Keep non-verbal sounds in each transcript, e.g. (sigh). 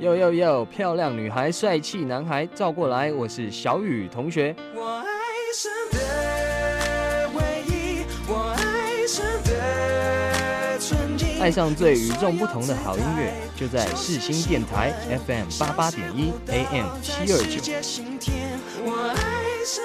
哟哟哟，漂亮女孩，帅气男孩，照过来，我是小雨同学。我爱上的唯一，我爱上的纯净，爱上最与众不同的好音乐，就在世新电台 FM 八八点一 AM 七二九。我爱上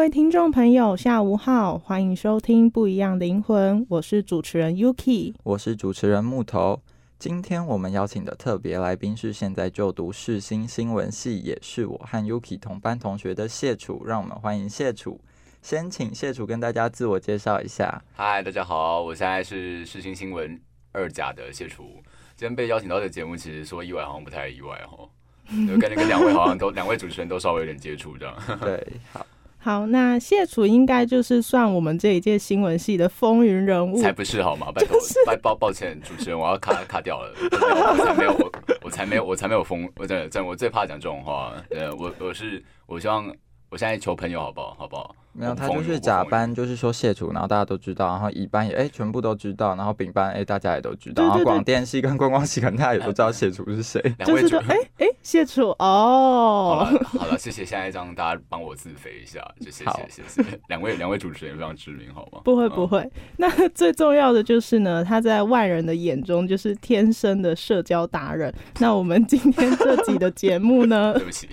位听众朋友，下午好，欢迎收听《不一样灵魂》，我是主持人 Yuki，我是主持人木头。今天我们邀请的特别来宾是现在就读世新新闻系，也是我和 Yuki 同班同学的谢楚，让我们欢迎谢楚。先请谢楚跟大家自我介绍一下。嗨，大家好，我现在是世新新闻二甲的谢楚。今天被邀请到这节目，其实说意外好像不太意外哦，就感觉跟两位好像都两位主持人都稍微有点接触这样。(laughs) 对，好。好，那谢楚应该就是算我们这一届新闻系的风云人物，才不是好吗？拜托，抱抱抱歉，主持人，我要卡卡掉了，我才没有，我我才没有，我才没有疯，我真的真我最怕讲这种话，呃，我我是我希望我现在求朋友好不好？好不好？没有，他就是甲班，就是说谢楚，然后大家都知道，然后乙班也哎全部都知道，然后丙班哎大家也都知道，然后广电系跟观光系可能大家也都知道谢楚是谁。(laughs) 就是说哎哎谢楚哦。好了好了，谢谢，现在让大家帮我自肥一下，就谢谢谢谢 (laughs) 两位两位主持人非常知名好吗？不会不会，(laughs) 那最重要的就是呢，他在外人的眼中就是天生的社交达人。那我们今天这集的节目呢，对不起，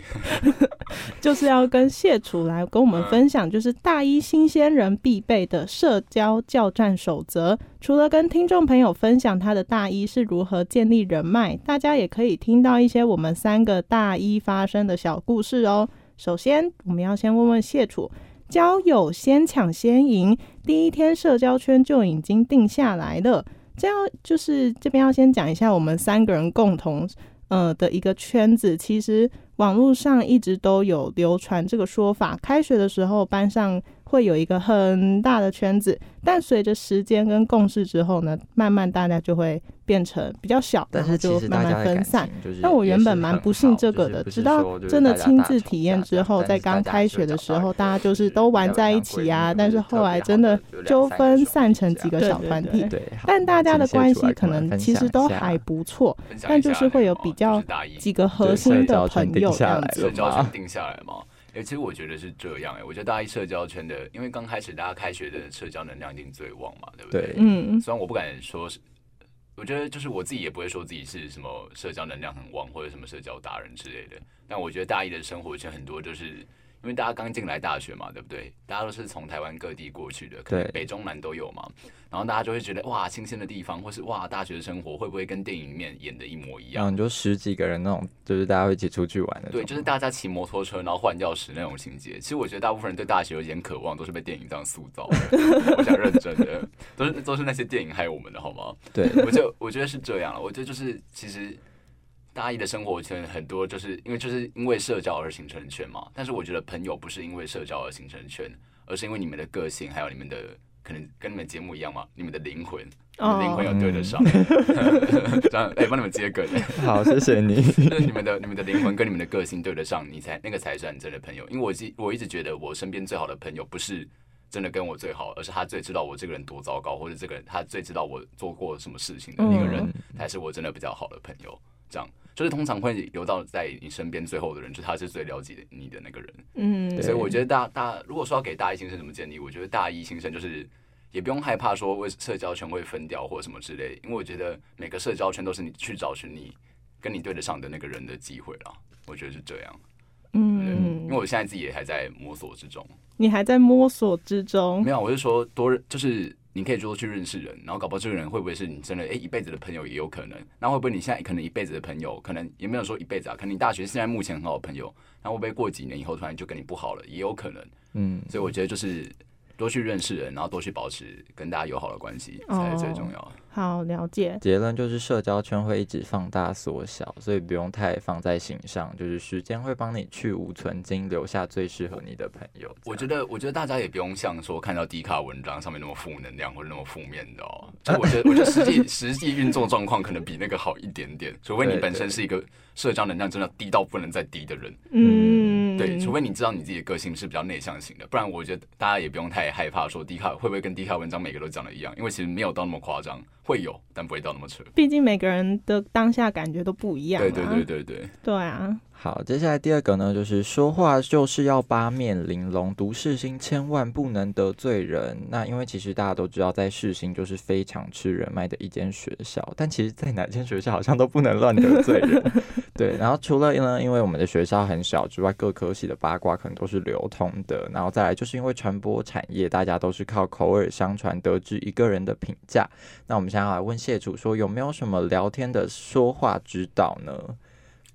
就是要跟谢楚来跟我们分享，就是。大一新鲜人必备的社交教战守则。除了跟听众朋友分享他的大一是如何建立人脉，大家也可以听到一些我们三个大一发生的小故事哦。首先，我们要先问问谢楚，交友先抢先赢，第一天社交圈就已经定下来了。这样就是这边要先讲一下我们三个人共同呃的一个圈子，其实。网络上一直都有流传这个说法，开学的时候班上会有一个很大的圈子，但随着时间跟共事之后呢，慢慢大家就会。变成比较小，但是就慢慢分散。但我原本蛮不信这个的，直到真的亲自体验之后，在刚开学的时候，大家就是都玩在一起啊。但是后来真的纠纷散成几个小团体，但大家的关系可能其实都还不错。但就是会有比较几个核心的朋友这样子。社交圈定下来吗？哎，其实我觉得是这样哎。我觉得大一社交圈的，因为刚开始大家开学的社交能量一定最旺嘛，对不对？嗯。虽然我不敢说是。我觉得就是我自己也不会说自己是什么社交能量很旺或者什么社交达人之类的，但我觉得大一的生活圈很多就是。因为大家刚进来大学嘛，对不对？大家都是从台湾各地过去的，可能北中南都有嘛。然后大家就会觉得哇，新鲜的地方，或是哇，大学生活会不会跟电影里面演的一模一样？你就十几个人那种，就是大家会一起出去玩的。对，就是大家骑摩托车，然后换钥匙那种情节。其实我觉得大部分人对大学有点渴望，都是被电影这样塑造的。(laughs) 我想认真的，都是都是那些电影害我们的，好吗？对，我就我觉得是这样了。我觉得就是其实。大一的生活圈很多，就是因为就是因为社交而形成圈嘛。但是我觉得朋友不是因为社交而形成圈，而是因为你们的个性，还有你们的可能跟你们节目一样嘛，你们的灵魂，灵魂要对得上。(laughs) 这样，哎，帮你们接梗。好，谢谢你。(laughs) 你们的你们的灵魂跟你们的个性对得上，你才那个才算真的朋友。因为我记我一直觉得我身边最好的朋友不是。真的跟我最好，而是他最知道我这个人多糟糕，或者这个人他最知道我做过什么事情的那个人，才是我真的比较好的朋友。这样就是通常会留到在你身边最后的人，就他是最了解你的那个人。嗯，所以我觉得大大如果说要给大一新生什么建议，我觉得大一新生就是也不用害怕说为社交圈会分掉或什么之类，因为我觉得每个社交圈都是你去找寻你跟你对得上的那个人的机会了。我觉得是这样。嗯，因为我现在自己也还在摸索之中。你还在摸索之中？没有，我是说多，就是你可以说去认识人，然后搞不好这个人会不会是你真的哎一辈子的朋友也有可能。那会不会你现在可能一辈子的朋友，可能也没有说一辈子啊？可能你大学现在目前很好的朋友，那会不会过几年以后突然就跟你不好了？也有可能。嗯，所以我觉得就是多去认识人，然后多去保持跟大家友好的关系才是最重要的。好了解，结论就是社交圈会一直放大缩小，所以不用太放在心上。就是时间会帮你去无存金，留下最适合你的朋友。我觉得，我觉得大家也不用像说看到低卡文章上面那么负能量或者那么负面的哦。就我觉得，我觉得实际 (laughs) 实际运作状况可能比那个好一点点。除非你本身是一个社交能量真的低到不能再低的人，嗯，对，除非你知道你自己的个性是比较内向型的，不然我觉得大家也不用太害怕说低卡会不会跟低卡文章每个都讲的一样，因为其实没有到那么夸张。会有，但不会到那么扯。毕竟每个人的当下感觉都不一样。对对对对对。对啊。好，接下来第二个呢，就是说话就是要八面玲珑，读世新千万不能得罪人。那因为其实大家都知道，在世新就是非常吃人脉的一间学校，但其实在哪间学校好像都不能乱得罪人。(laughs) 对，然后除了呢，因为我们的学校很小之外，各科系的八卦可能都是流通的。然后再来就是因为传播产业，大家都是靠口耳相传得知一个人的评价。那我们想要来问谢主说，有没有什么聊天的说话指导呢？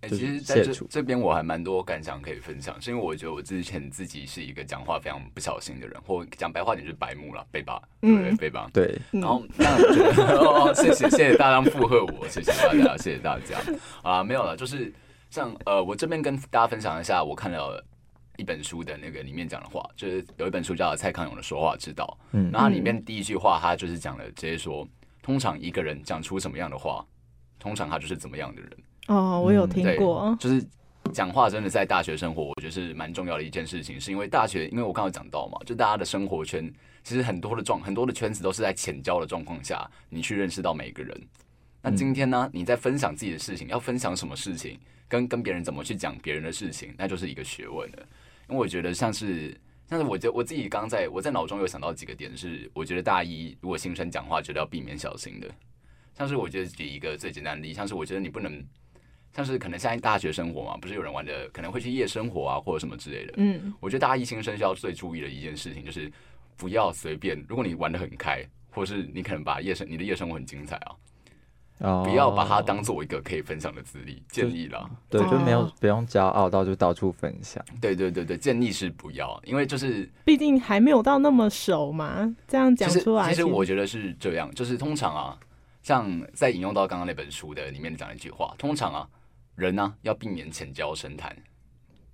哎，其实在这这边我还蛮多感想可以分享，是因为我觉得我之前自己是一个讲话非常不小心的人，或讲白话点就是白目了，背吧，对背吧，对。然后那我觉得，哦，谢谢谢谢大家附和我，谢谢大家，谢谢大家。啊，没有了，就是像呃，我这边跟大家分享一下，我看了一本书的那个里面讲的话，就是有一本书叫蔡康永的说话之道，嗯，然后里面第一句话他就是讲了，直接说，通常一个人讲出什么样的话，通常他就是怎么样的人。哦，我有听过，就是讲话真的在大学生活，我觉得是蛮重要的一件事情。是因为大学，因为我刚刚讲到嘛，就大家的生活圈，其实很多的状，很多的圈子都是在浅交的状况下，你去认识到每个人。那今天呢，你在分享自己的事情，要分享什么事情，跟跟别人怎么去讲别人的事情，那就是一个学问了。因为我觉得像是，像是我觉我自己刚在我在脑中有想到几个点，是我觉得大一如果新生讲话，觉得要避免小心的。像是我觉得举一个最简单的例，像是我觉得你不能。像是可能现在大学生活嘛，不是有人玩的，可能会去夜生活啊，或者什么之类的。嗯，我觉得大家一新生需要最注意的一件事情，就是不要随便。如果你玩的很开，或是你可能把夜生你的夜生活很精彩啊，不要把它当做一个可以分享的资历。建议啦，对，就没有不用骄傲到就到处分享。对对对对，建议是不要，因为就是毕竟还没有到那么熟嘛。这样讲出来，其实我觉得是这样，就是通常啊，像在引用到刚刚那本书的里面讲一句话，通常啊。人呢要避免浅交深谈，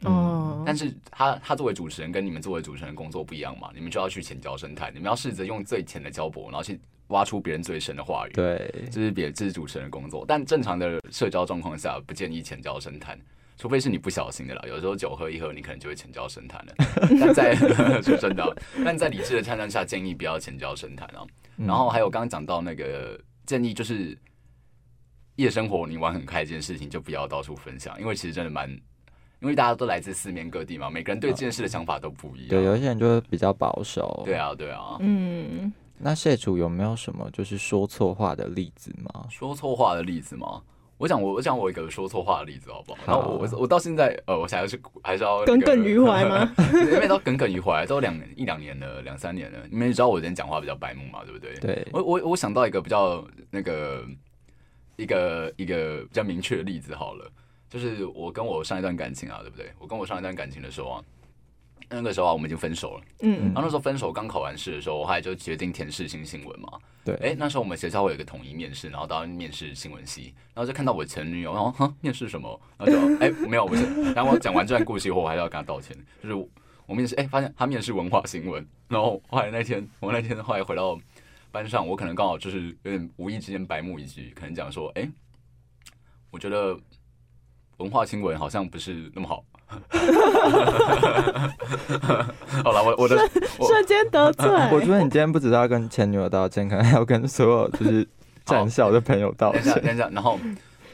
嗯，但是他他作为主持人跟你们作为主持人工作不一样嘛，你们就要去浅交深谈，你们要试着用最浅的交博，然后去挖出别人最深的话语。对，这是别这是主持人的工作，但正常的社交状况下不建议浅交深谈，除非是你不小心的啦。有时候酒喝一喝，你可能就会浅交深谈了。(laughs) 但在 (laughs) 说真的，但在理智的判断下，建议不要浅交深谈啊。然后还有刚刚讲到那个建议就是。夜生活你玩很开这件事情就不要到处分享，因为其实真的蛮，因为大家都来自四面各地嘛，每个人对这件事的想法都不一样。对，有些人就比较保守。对啊，对啊。嗯，那谢主有没有什么就是说错话的例子吗？说错话的例子吗？我讲我我讲我一个说错话的例子好不好？好。我我到现在呃，我想要是还是要耿耿于怀吗？因为都耿耿于怀，都两一两年了，两三年了。你们知道我之前讲话比较白目嘛，对不对？对。我我我想到一个比较那个。一个一个比较明确的例子好了，就是我跟我上一段感情啊，对不对？我跟我上一段感情的时候啊，那个时候啊，我们已经分手了。嗯，然后那时候分手刚考完试的时候，我后来就决定填试新新闻嘛。对，哎，那时候我们学校会有一个统一面试，然后到面试新闻系，然后就看到我前女友，然后哈，面试什么？然后就哎，没有，不是。然后我讲完这段故事以后，我还要跟他道歉，就是我面试，哎，发现他面试文化新闻。然后后来那天，我那天后来回到班上，我可能刚好就是有点无意之间白目一句，可能讲说，哎，我觉得文化新闻好像不是那么好。(laughs) 好了，我我的瞬间得罪。(laughs) 我觉得你今天不只要跟前女友道歉，可能还要跟所有就是战校的朋友道歉。等一下，然后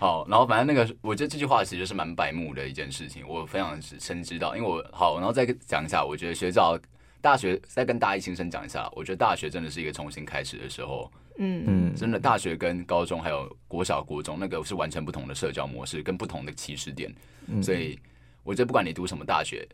好，然后反正那个，我觉得这句话其实是蛮白目的一件事情，我非常深知道。因为我好，然后再讲一下，我觉得学校大学再跟大一新生讲一下，我觉得大学真的是一个重新开始的时候。嗯嗯，真的，大学跟高中还有国小、国中那个是完全不同的社交模式，跟不同的起始点，所以。我觉得不管你读什么大学，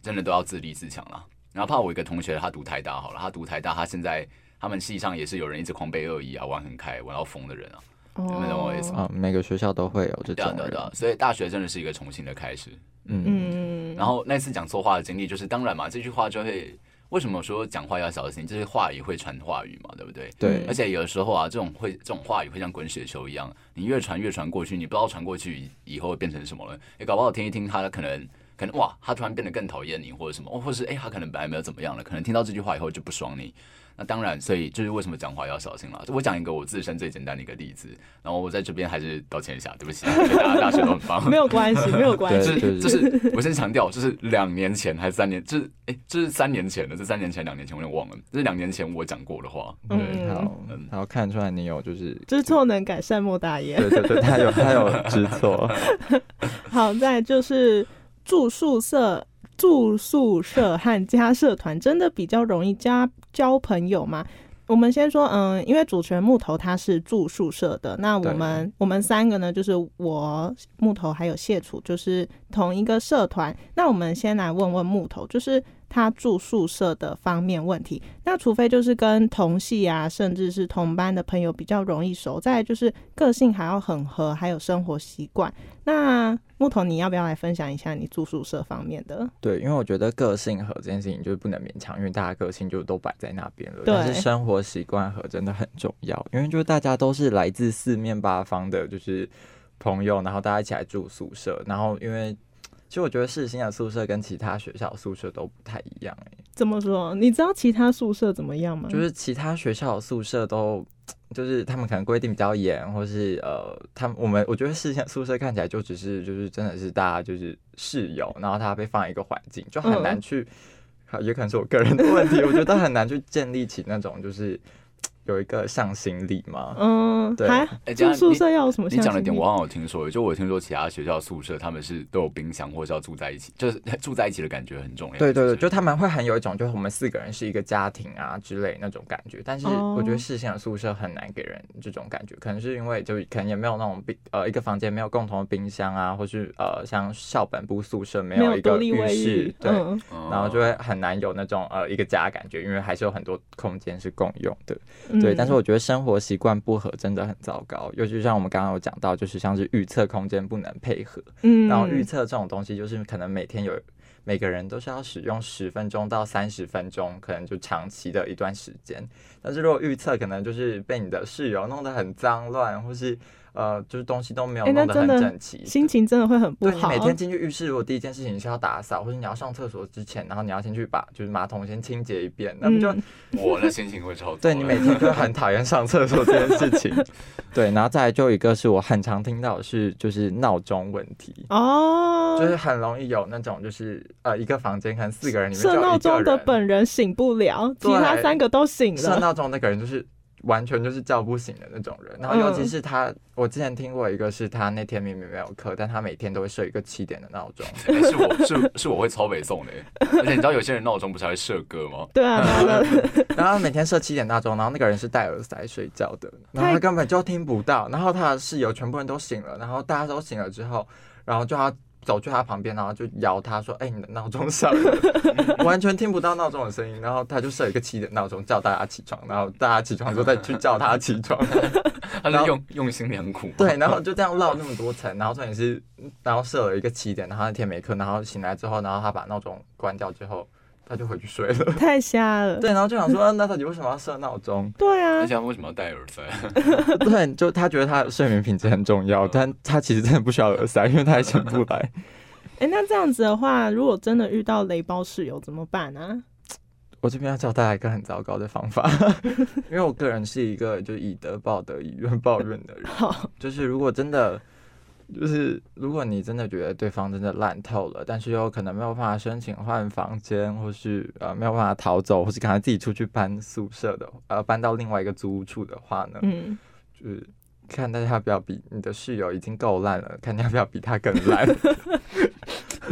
真的都要自立自强了。然后怕我一个同学，他读台大好了，他读台大，他现在他们系上也是有人一直狂背恶意啊，玩很开，玩到疯的人啊，你们懂我意思吗？每个学校都会有这种人，所以大学真的是一个重新的开始。嗯，然后那次讲错话的经历，就是当然嘛，这句话就会。为什么说讲话要小心？就是话语会传话语嘛，对不对？对。而且有的时候啊，这种会这种话语会像滚雪球一样，你越传越传过去，你不知道传过去以后会变成什么了。你搞不好听一听，他可能可能哇，他突然变得更讨厌你，或者什么，或者是哎，他可能本来没有怎么样了，可能听到这句话以后就不爽你。那当然，所以就是为什么讲话要小心了。我讲一个我自身最简单的一个例子，然后我在这边还是道歉一下，对不起，(laughs) 大家大学都很棒，没有关系，没有关系。就是，我先强调，就是两年前还是三年，就是哎，这是三年前的，这三年前、两年前我有点忘了，这是两年前我讲过的话。嗯，好，然后看出来你有就是知错能改，善莫大焉。对对对，他有他有知错。(laughs) 好在就是住宿舍。住宿舍和加社团真的比较容易加交朋友吗？我们先说，嗯，因为主持人木头他是住宿舍的，那我们我们三个呢，就是我木头还有谢楚，就是同一个社团。那我们先来问问木头，就是他住宿舍的方面问题。那除非就是跟同系啊，甚至是同班的朋友比较容易熟，再就是个性还要很合，还有生活习惯。那木头，你要不要来分享一下你住宿舍方面的？对，因为我觉得个性和这件事情就是不能勉强，因为大家个性就都摆在那边了。但是生活习惯和真的很重要，因为就是大家都是来自四面八方的，就是朋友，然后大家一起来住宿舍，然后因为其实我觉得世新的宿舍跟其他学校宿舍都不太一样哎。怎么说？你知道其他宿舍怎么样吗？就是其他学校的宿舍都。(tsk) 就是他们可能规定比较严，或是呃，他们我们我觉得事先宿舍看起来就只是就是真的是大家就是室友，然后他被放一个环境，就很难去，也可能是我个人的问题，我觉得很难去建立起那种就是。有一个向心力吗？嗯，对。住宿舍要有什么？你讲了点我好像有听说，就我听说其他学校宿舍他们是都有冰箱，或者是要住在一起，就是 (laughs) 住在一起的感觉很重要。对对对，就他们会很有一种，就是我们四个人是一个家庭啊之类那种感觉。但是我觉得世新的宿舍很难给人这种感觉，可能是因为就可能也没有那种冰呃一个房间没有共同的冰箱啊，或是呃像校本部宿舍没有一个浴室，对，然后就会很难有那种呃一个家感觉，因为还是有很多空间是共用的。对，但是我觉得生活习惯不合真的很糟糕，尤其像我们刚刚有讲到，就是像是预测空间不能配合，嗯，然后预测这种东西，就是可能每天有每个人都是要使用十分钟到三十分钟，可能就长期的一段时间。但是如果预测可能就是被你的室友弄得很脏乱，或是。呃，就是东西都没有弄得很整齐，心情真的会很不好。对，每天进去浴室，如果第一件事情是要打扫，或者你要上厕所之前，然后你要先去把就是马桶先清洁一遍，那不就 (laughs) 我的心情会超。(laughs) 对你每天就很讨厌上厕所这件事情。对，然后再来就一个是我很常听到是就是闹钟问题哦，就是很容易有那种就是呃一个房间可能四个人里面设闹钟的本人醒不了，其他三个都醒了。设闹钟那个人就是。完全就是叫不醒的那种人，然后尤其是他，我之前听过一个，是他那天明明没有课，但他每天都会设一个七点的闹钟。(laughs) 是我是是我会超北送的，(laughs) 而且你知道有些人闹钟不是还会设歌吗？(laughs) 对啊，然后每天设七点闹钟，然后那个人是戴耳塞睡觉的，然后他根本就听不到，然后他的室友全部人都醒了，然后大家都醒了之后，然后就要。走去他旁边，然后就摇他说：“哎，你的闹钟响了。” (laughs) 完全听不到闹钟的声音，然后他就设一个七点闹钟叫大家起床，然后大家起床之后再去叫他起床。(laughs) 他就用用心良苦。对，然后就这样绕那么多层，然后重点是，然后设了一个七点，然后那天没课，然后醒来之后，然后他把闹钟关掉之后。他就回去睡了，(laughs) 太瞎了。对，然后就想说，那到底为什么要设闹钟？(laughs) 对啊，他想为什么要戴耳塞？(laughs) 对，就他觉得他睡眠品质很重要，但他其实真的不需要耳塞，因为他还醒不来。哎，那这样子的话，如果真的遇到雷包室友怎么办呢？(tsk) 我这边要教大家一个很糟糕的方法，因为我个人是一个就以德报德，以怨报怨的人。好，就是如果真的。就是如果你真的觉得对方真的烂透了，但是又可能没有办法申请换房间，或是呃没有办法逃走，或是赶快自己出去搬宿舍的，呃搬到另外一个租屋处的话呢，嗯，就是看大家要不要比你的室友已经够烂了，看你要不要比他更烂。(laughs)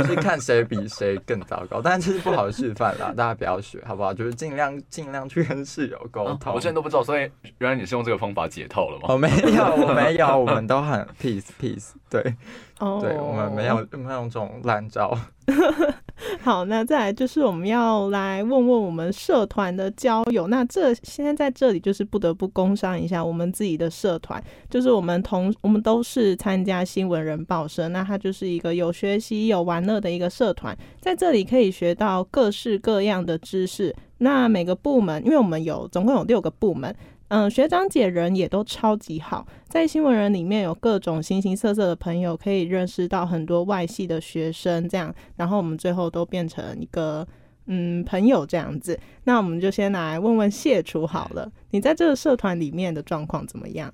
是看谁比谁更糟糕，但是这是不好的示范啦，(laughs) 大家不要学，好不好？就是尽量尽量去跟室友沟通。我现在都不知道，所以原来你是用这个方法解套了吗？我没有，我没有，我们都很 peace peace，对，对，我们没有没有这种烂招。(laughs) 好，那再来就是我们要来问问我们社团的交友。那这现在在这里就是不得不工商一下我们自己的社团，就是我们同我们都是参加新闻人报社，那它就是一个有学习有玩乐的一个社团，在这里可以学到各式各样的知识。那每个部门，因为我们有总共有六个部门。嗯，学长姐人也都超级好，在新闻人里面有各种形形色色的朋友，可以认识到很多外系的学生，这样，然后我们最后都变成一个嗯朋友这样子。那我们就先来问问谢楚好了，你在这个社团里面的状况怎么样？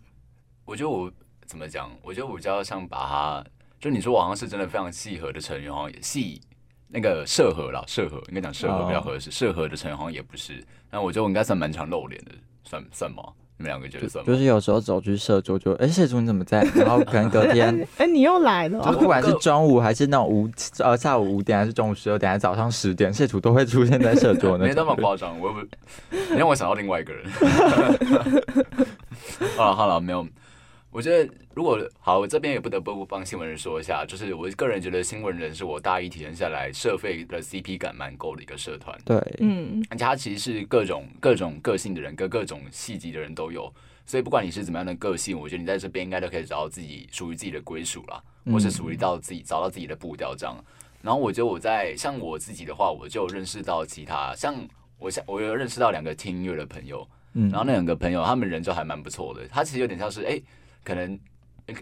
我觉得我怎么讲？我觉得我比较像把他，就你说我好像是真的非常契合的成员，好像也系那个社合了，社合应该讲社合比较合适，社合的成员好像也不是。那我觉得我应该算蛮常露脸的。算算吗？你们两个觉得算？就是有时候走去社桌，就哎，社主你怎么在？然后可能隔天，(laughs) 哎，你又来了。就不管是 (laughs) 中午还是那种五呃下午五点，还是中午十二点，还是早上十点，社主都会出现在社桌那。(laughs) 没那么夸张，我不，你让我想到另外一个人。好了好了，没有。我觉得如果好，我这边也不得不帮新闻人说一下，就是我个人觉得新闻人是我大一体验下来社费的 CP 感蛮够的一个社团。对，嗯，而且他其实是各种各种个性的人跟各种细级的人都有，所以不管你是怎么样的个性，我觉得你在这边应该都可以找到自己属于自己的归属啦，或是属于到自己找到自己的步调这样。然后我觉得我在像我自己的话，我就认识到其他像我像我有认识到两个听音乐的朋友，嗯，然后那两个朋友他们人就还蛮不错的，他其实有点像是哎。可能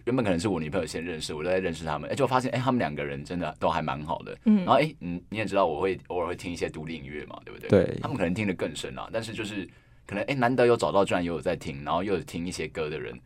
原本可能是我女朋友先认识，我在认识他们，哎，就发现哎，他们两个人真的都还蛮好的。嗯，然后哎，你你也知道，我会偶尔会听一些独立音乐嘛，对不对？对。他们可能听得更深啊，但是就是可能哎，难得有找到居然有在听，然后又有听一些歌的人。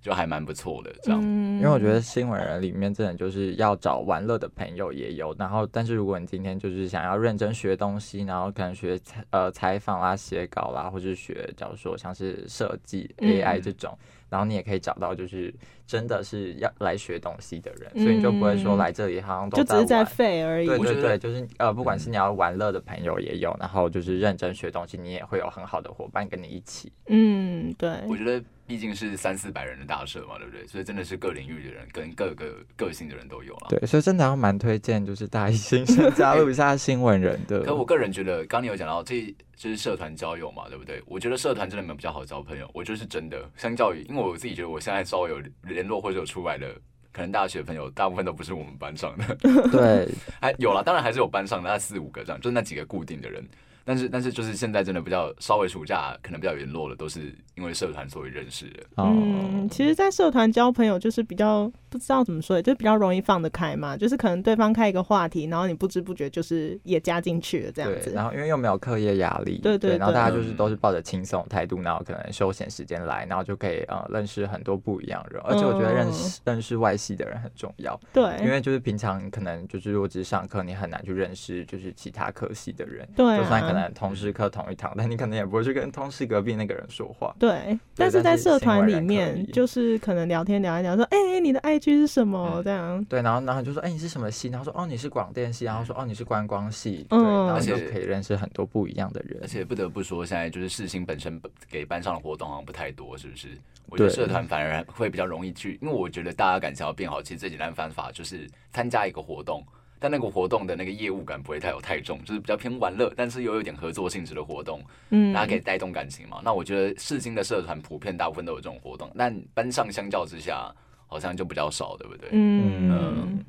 就还蛮不错的，这样。因为我觉得新闻人里面真的就是要找玩乐的朋友也有，然后但是如果你今天就是想要认真学东西，然后可能学采呃采访啦、写稿啦，或是学，假如说像是设计 AI 这种，然后你也可以找到就是真的是要来学东西的人，所以你就不会说来这里好像都就只是在废而已。对对对，就是呃，不管是你要玩乐的朋友也有，然后就是认真学东西，你也会有很好的伙伴跟你一起。嗯，对，我觉得。毕竟是三四百人的大社嘛，对不对？所以真的是各领域的人跟各个个性的人都有了。对，所以真的要蛮推荐，就是大一新生加入一下新闻人的。可我个人觉得，刚你有讲到这就是社团交友嘛，对不对？我觉得社团真的没有比较好交朋友，我觉得是真的。相较于，因为我自己觉得我现在稍微有联络或者有出来的，可能大学朋友大部分都不是我们班上的。(laughs) 对，(laughs) 还有了，当然还是有班上的那四五个这样，就那几个固定的人。但是但是就是现在真的比较稍微暑假可能比较联络了都是因为社团所以认识的。嗯，其实，在社团交朋友就是比较不知道怎么说，就比较容易放得开嘛。就是可能对方开一个话题，然后你不知不觉就是也加进去了这样子。然后因为又没有课业压力，对对。然后大家就是都是抱着轻松态度，然后可能休闲时间来，然后就可以呃认识很多不一样人。而且我觉得认识认识外系的人很重要。对。因为就是平常可能就是如果只是上课，你很难去认识就是其他科系的人。对。就算可能。能同时课同一堂，(laughs) 但你可能也不会去跟同事隔壁那个人说话。对，但是在社团里面，就是可能聊天聊一聊，说，哎，你的 IG 是什么？这样。对，然后然后就说，哎，你是什么系？然后说，哦，你是广电系。然后说，哦，你是观光系。嗯，然后就可以认识很多不一样的人。而且不得不说，现在就是世新本身给班上的活动好像不太多，是不是？我觉得社团反而会比较容易去，因为我觉得大家感情要变好，其实最简单的方法就是参加一个活动。但那个活动的那个业务感不会太有太重，就是比较偏玩乐，但是又有点合作性质的活动，嗯，大家可以带动感情嘛。那我觉得世新的社团普遍大部分都有这种活动，但班上相较之下好像就比较少，对不对？嗯，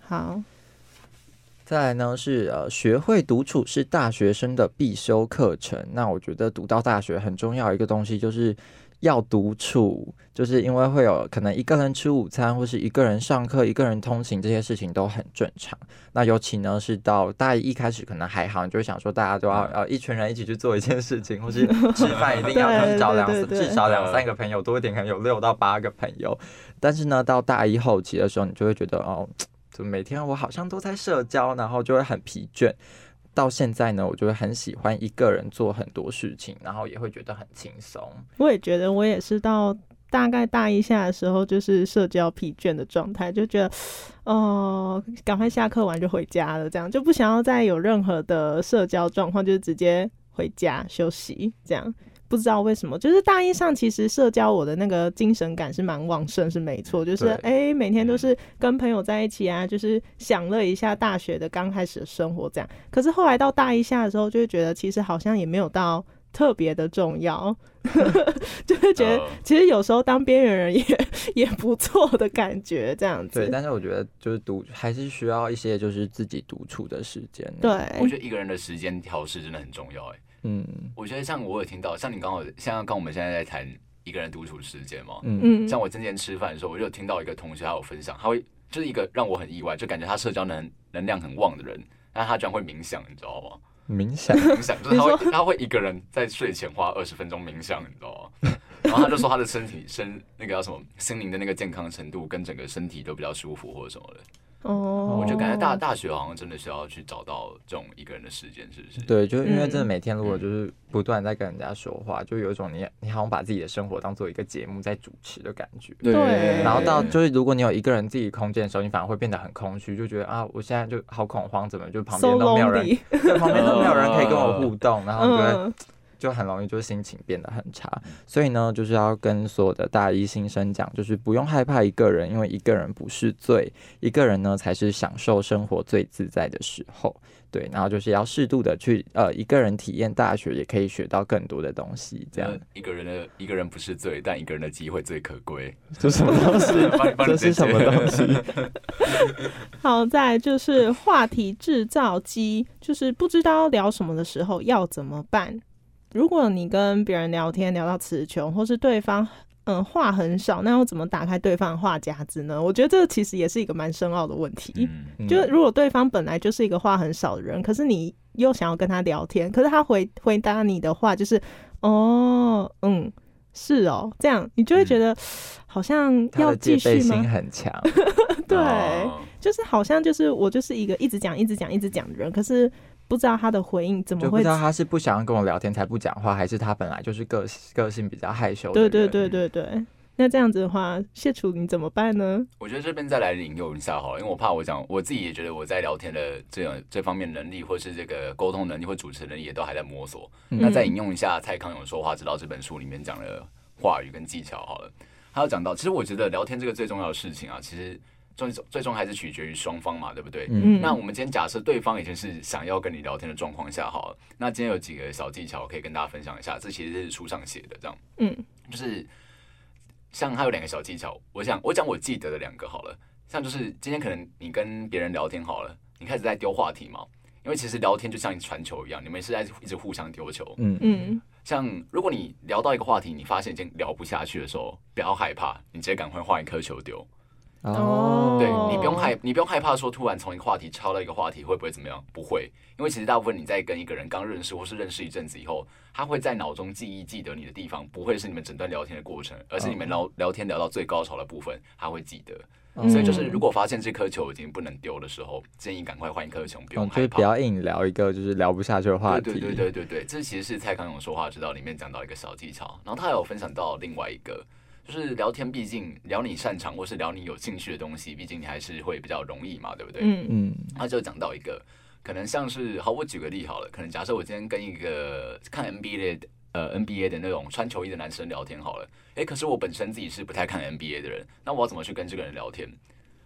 好。再来呢是呃，学会独处是大学生的必修课程。那我觉得读到大学很重要一个东西就是。要独处，就是因为会有可能一个人吃午餐，或是一个人上课，一个人通勤，这些事情都很正常。那尤其呢是到大一一开始可能还好，你就想说大家都要呃一群人一起去做一件事情，或是吃饭一定要找两 (laughs) 至少两三个朋友，多一点可能有六到八个朋友。但是呢到大一后期的时候，你就会觉得哦，就每天我好像都在社交，然后就会很疲倦。到现在呢，我就会很喜欢一个人做很多事情，然后也会觉得很轻松。我也觉得，我也是到大概大一下的时候，就是社交疲倦的状态，就觉得，哦，赶快下课完就回家了，这样就不想要再有任何的社交状况，就直接回家休息，这样。不知道为什么，就是大一上其实社交我的那个精神感是蛮旺盛，是没错。就是哎，每天都是跟朋友在一起啊，就是享乐一下大学的刚开始的生活这样。可是后来到大一下的时候，就会觉得其实好像也没有到特别的重要，(laughs) 就会觉得其实有时候当边缘人也 (laughs) 也不错的感觉这样子。对，但是我觉得就是独还是需要一些就是自己独处的时间。对，我觉得一个人的时间调试真的很重要哎。嗯，我觉得像我有听到，像你刚好像刚我们现在在谈一个人独处时间嘛，嗯，像我今天吃饭的时候，我就听到一个同学他有分享，他会就是一个让我很意外，就感觉他社交能能量很旺的人，但他居然会冥想，你知道吗？冥想，(laughs) 冥想，就是他会他会一个人在睡前花二十分钟冥想，你知道吗？然后他就说他的身体身那个叫什么心灵的那个健康程度跟整个身体都比较舒服或者什么的。哦，我就感觉大大学好像真的需要去找到这种一个人的时间，是不是？对，就是因为真的每天如果就是不断在跟人家说话，就有一种你你好像把自己的生活当做一个节目在主持的感觉。对。然后到就是如果你有一个人自己空间的时候，你反而会变得很空虚，就觉得啊，我现在就好恐慌，怎么就旁边都没有人，旁边都没有人可以跟我互动，(laughs) 然后觉得。就很容易就心情变得很差，所以呢，就是要跟所有的大一新生讲，就是不用害怕一个人，因为一个人不是罪，一个人呢才是享受生活最自在的时候。对，然后就是要适度的去呃，一个人体验大学，也可以学到更多的东西。这样，一个人的一个人不是罪，但一个人的机会最可贵。这什么东西？这是什么东西？(laughs) (laughs) 好在就是话题制造机，就是不知道聊什么的时候要怎么办。如果你跟别人聊天聊到词穷，或是对方嗯话很少，那要怎么打开对方的话匣子呢？我觉得这个其实也是一个蛮深奥的问题。就如果对方本来就是一个话很少的人，可是你又想要跟他聊天，可是他回回答你的话就是哦嗯是哦这样，你就会觉得好像要继续吗？很强，(laughs) 对，就是好像就是我就是一个一直讲一直讲一直讲的人，可是。不知道他的回应怎么会？不知道他是不想要跟我聊天才不讲话，还是他本来就是个个性比较害羞。对对对对对。那这样子的话，谢楚你怎么办呢？我觉得这边再来引诱一下好了，因为我怕我讲我自己也觉得我在聊天的这种这方面能力，或是这个沟通能力或主持能力也都还在摸索。那再引用一下蔡康永说话之道这本书里面讲的话语跟技巧好了，他有讲到，其实我觉得聊天这个最重要的事情啊，其实。最终最终还是取决于双方嘛，对不对？嗯。那我们今天假设对方已经是想要跟你聊天的状况下，好了，那今天有几个小技巧可以跟大家分享一下。这其实是书上写的，这样。嗯。就是像他有两个小技巧，我想我讲我记得的两个好了。像就是今天可能你跟别人聊天好了，你开始在丢话题嘛，因为其实聊天就像你传球一样，你们是在一直互相丢球。嗯嗯。像如果你聊到一个话题，你发现已经聊不下去的时候，不要害怕，你直接赶快换一颗球丢。哦，对你不用害，你不用害怕说突然从一个话题超到一个话题会不会怎么样？不会，因为其实大部分你在跟一个人刚认识或是认识一阵子以后，他会在脑中记忆记得你的地方，不会是你们整段聊天的过程，而是你们聊聊天聊到最高潮的部分，他会记得。所以就是如果发现这颗球已经不能丢的时候，建议赶快换一颗球，不用就是不要硬聊一个就是聊不下去的话题。对对对对对，这其实是蔡康永说话之道里面讲到一个小技巧，然后他有分享到另外一个，就是聊天，毕竟聊你擅长或是聊你有兴趣的东西，毕竟你还是会比较容易嘛，对不对？嗯嗯。他就讲到一个，可能像是好，我举个例好了，可能假设我今天跟一个看 NBA 的。呃，NBA 的那种穿球衣的男生聊天好了，哎，可是我本身自己是不太看 NBA 的人，那我要怎么去跟这个人聊天？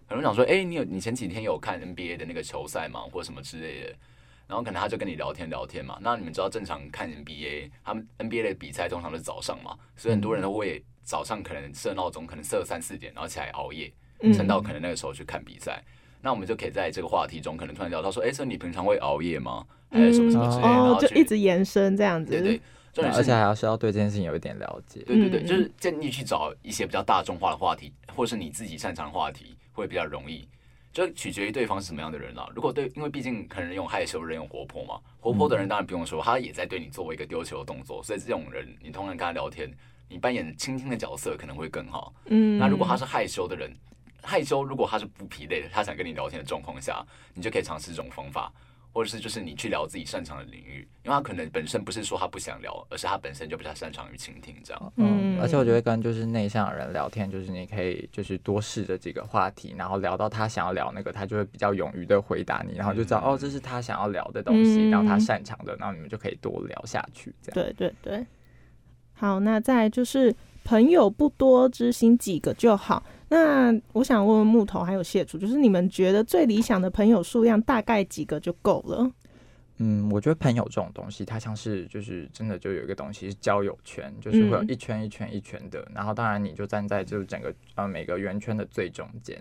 可能想说，哎，你有你前几天有看 NBA 的那个球赛吗，或什么之类的？然后可能他就跟你聊天聊天嘛。那你们知道正常看 NBA，他们 NBA 的比赛通常是早上嘛，所以很多人都会早上可能设闹钟，可能设三四点，然后起来熬夜，撑到可能那个时候去看比赛。那我们就可以在这个话题中，可能突然聊到说，哎，所以你平常会熬夜吗？还是什么什么之类的？然后就一直延伸这样子。对对。而且还要需要对这件事情有一点了解。对对对，就是建议去找一些比较大众化的话题，或是你自己擅长的话题，会比较容易。就取决于对方是什么样的人啦。如果对，因为毕竟可能人有害羞，人有活泼嘛。活泼的人当然不用说，他也在对你做一个丢球的动作，所以这种人你通常跟他聊天，你扮演倾听的角色可能会更好。嗯。那如果他是害羞的人，害羞如果他是不疲累的，他想跟你聊天的状况下，你就可以尝试这种方法。或者是就是你去聊自己擅长的领域，因为他可能本身不是说他不想聊，而是他本身就比较擅长于倾听这样。嗯，而且我觉得跟就是内向的人聊天，就是你可以就是多试着几个话题，然后聊到他想要聊那个，他就会比较勇于的回答你，然后就知道哦这是他想要聊的东西，然后他擅长的，然后你们就可以多聊下去。这样对对对。好，那再就是朋友不多，知心几个就好。那我想问问木头还有谢楚，就是你们觉得最理想的朋友数量大概几个就够了？嗯，我觉得朋友这种东西，它像是就是真的就有一个东西是交友圈，就是会有一圈一圈一圈的，然后当然你就站在就是整个呃每个圆圈的最中间。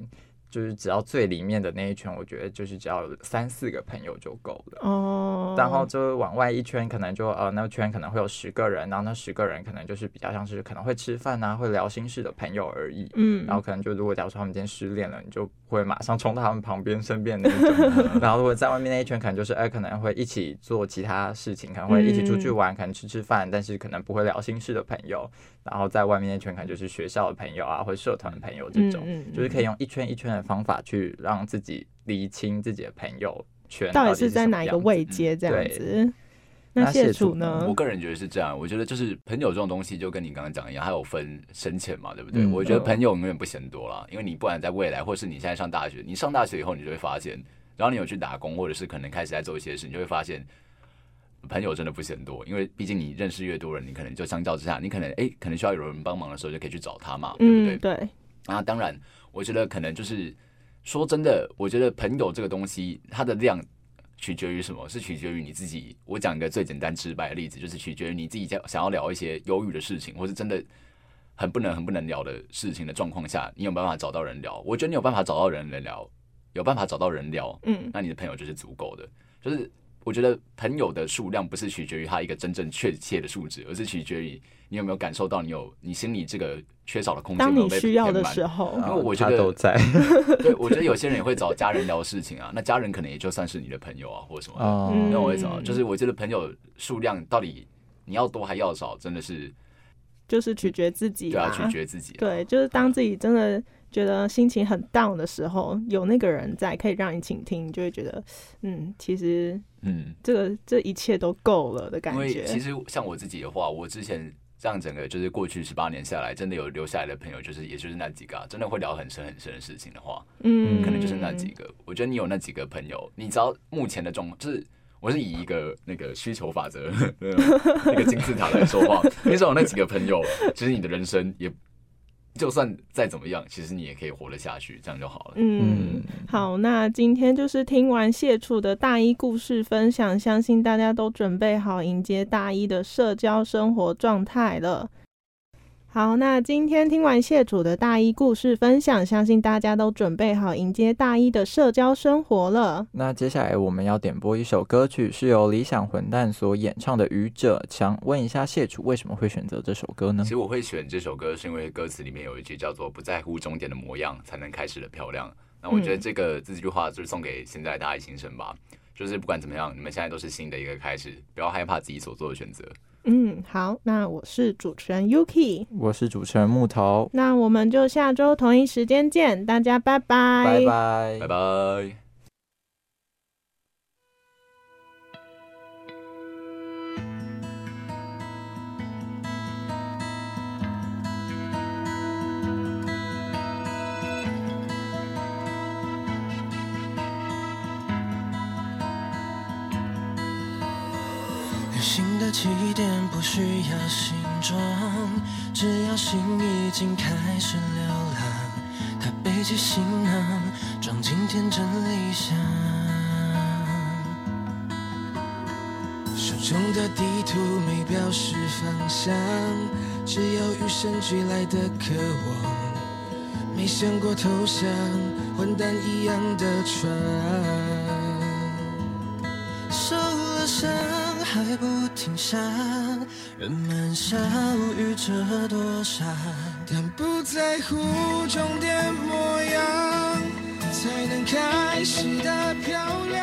就是只要最里面的那一圈，我觉得就是只要三四个朋友就够了。哦。然后就往外一圈，可能就呃那个圈可能会有十个人，然后那十个人可能就是比较像是可能会吃饭啊，会聊心事的朋友而已。嗯。然后可能就如果假如说他们今天失恋了，你就会马上冲到他们旁边身边那种。(laughs) 然后如果在外面那一圈，可能就是哎可能会一起做其他事情，可能会一起出去玩，可能吃吃饭，但是可能不会聊心事的朋友。然后在外面那圈可能就是学校的朋友啊，或者社团的朋友这种，就是可以用一圈一圈的方法去让自己理清自己的朋友圈到底是在哪一个位阶这样子。那谢楚呢？我个人觉得是这样，我觉得就是朋友这种东西，就跟你刚刚讲一样，还有分深浅嘛，对不对？我觉得朋友永远不嫌多了，因为你不管在未来，或是你现在上大学，你上大学以后，你就会发现，然后你有去打工，或者是可能开始在做一些事，你就会发现。朋友真的不嫌多，因为毕竟你认识越多人，你可能就相较之下，你可能哎，可能需要有人帮忙的时候，就可以去找他嘛，对不对？对。啊，当然，我觉得可能就是说真的，我觉得朋友这个东西，它的量取决于什么？是取决于你自己。我讲一个最简单直白的例子，就是取决于你自己想想要聊一些忧郁的事情，或是真的很不能很不能聊的事情的状况下，你有办法找到人聊。我觉得你有办法找到人来聊，有办法找到人聊，嗯，那你的朋友就是足够的，就是。我觉得朋友的数量不是取决于他一个真正确切的数值，而是取决于你有没有感受到你有你心里这个缺少的空间。当你需要的时候，因为我觉得都在。(laughs) 对，我觉得有些人也会找家人聊事情啊，那家人可能也就算是你的朋友啊，或者什么。那我为什么？就是我觉得朋友数量到底你要多还要少，真的是就是取决自己。对啊，取决自己。对，就是当自己真的。觉得心情很 down 的时候，有那个人在可以让你倾听，就会觉得，嗯，其实，嗯，这个这一切都够了的感觉。因为其实像我自己的话，我之前这样整个就是过去十八年下来，真的有留下来的朋友，就是也就是那几个，真的会聊很深很深的事情的话，嗯，可能就是那几个。我觉得你有那几个朋友，你知道目前的状况，就是我是以一个那个需求法则 (laughs) 那个金字塔来说话，你只有那几个朋友，其实你的人生也。就算再怎么样，其实你也可以活得下去，这样就好了。嗯，好，那今天就是听完谢楚的大一故事分享，相信大家都准备好迎接大一的社交生活状态了。好，那今天听完谢主的大一故事分享，相信大家都准备好迎接大一的社交生活了。那接下来我们要点播一首歌曲，是由理想混蛋所演唱的《愚者》。想问一下谢楚，为什么会选择这首歌呢？其实我会选这首歌，是因为歌词里面有一句叫做“不在乎终点的模样，才能开始的漂亮”。那我觉得这个这句话就是送给现在大一新生吧。就是不管怎么样，你们现在都是新的一个开始，不要害怕自己所做的选择。嗯，好，那我是主持人 Yuki，我是主持人木头，那我们就下周同一时间见，大家拜拜，拜拜，拜拜。新的起点不需要形状，只要心已经开始流浪。他背起行囊，装进天真理想。手中的地图没表示方向，只有与生俱来的渴望。没想过投降，混蛋一样的船。停下，人们笑语着多傻，但不在乎终点模样，才能开始的漂亮。